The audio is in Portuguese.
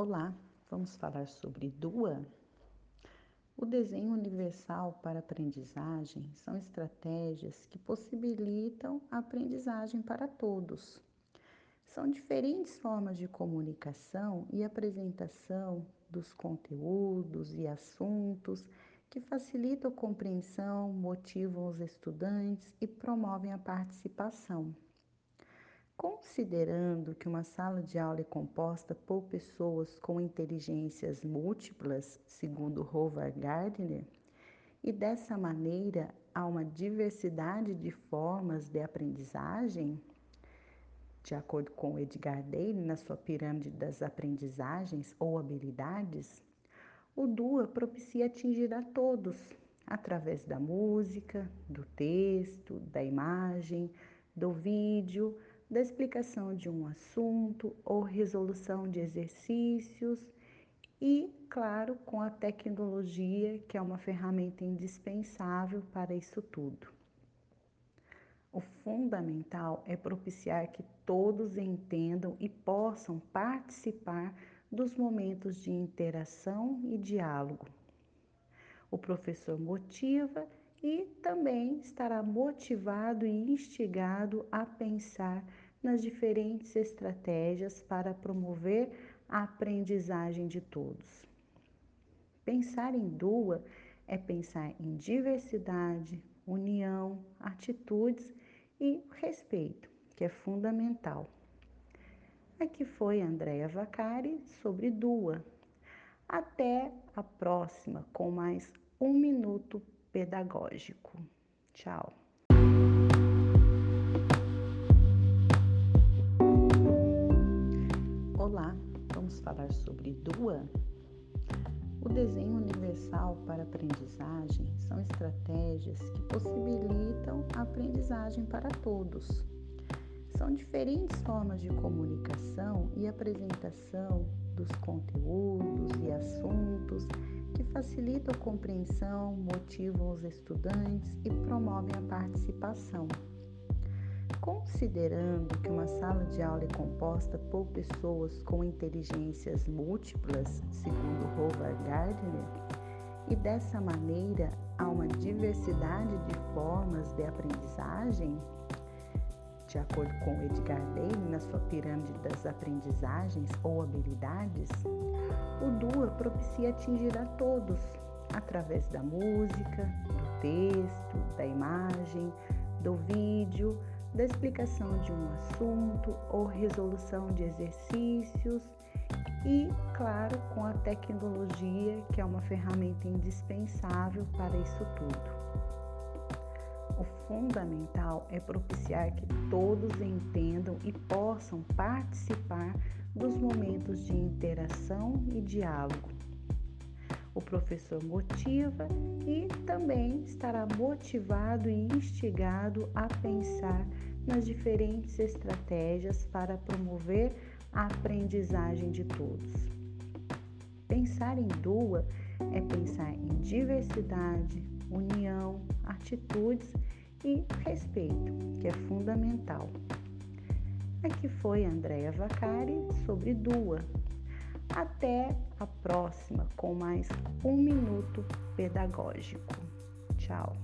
Olá, vamos falar sobre DUA? O desenho universal para aprendizagem são estratégias que possibilitam a aprendizagem para todos. São diferentes formas de comunicação e apresentação dos conteúdos e assuntos que facilitam a compreensão, motivam os estudantes e promovem a participação. Considerando que uma sala de aula é composta por pessoas com inteligências múltiplas, segundo Howard Gardner, e dessa maneira há uma diversidade de formas de aprendizagem, de acordo com Edgar Dale na sua pirâmide das aprendizagens ou habilidades, o DUA propicia atingir a todos através da música, do texto, da imagem, do vídeo, da explicação de um assunto ou resolução de exercícios e, claro, com a tecnologia, que é uma ferramenta indispensável para isso tudo. O fundamental é propiciar que todos entendam e possam participar dos momentos de interação e diálogo. O professor motiva e também estará motivado e instigado a pensar nas diferentes estratégias para promover a aprendizagem de todos. Pensar em DUA é pensar em diversidade, união, atitudes e respeito, que é fundamental. Aqui foi Andréa Vacari sobre DUA. Até a próxima com mais um minuto pedagógico. Tchau. Olá, vamos falar sobre DUA. O desenho universal para aprendizagem são estratégias que possibilitam a aprendizagem para todos. São diferentes formas de comunicação e apresentação dos conteúdos e assuntos que facilitam a compreensão, motivam os estudantes e promovem a participação. Considerando que uma sala de aula é composta por pessoas com inteligências múltiplas, segundo Howard Gardner, e dessa maneira há uma diversidade de formas de aprendizagem, de acordo com Edgar Dale na sua pirâmide das aprendizagens ou habilidades, o DUA propicia atingir a todos através da música, do texto, da imagem, do vídeo, da explicação de um assunto ou resolução de exercícios e, claro, com a tecnologia, que é uma ferramenta indispensável para isso tudo. O fundamental é propiciar que todos entendam e possam participar dos momentos de interação e diálogo. O professor motiva e também estará motivado e instigado a pensar nas diferentes estratégias para promover a aprendizagem de todos. Pensar em DUA é pensar em diversidade, união, atitudes e respeito, que é fundamental. Aqui foi Andréa Vacari sobre DUA. Até a próxima com mais um minuto pedagógico. Tchau.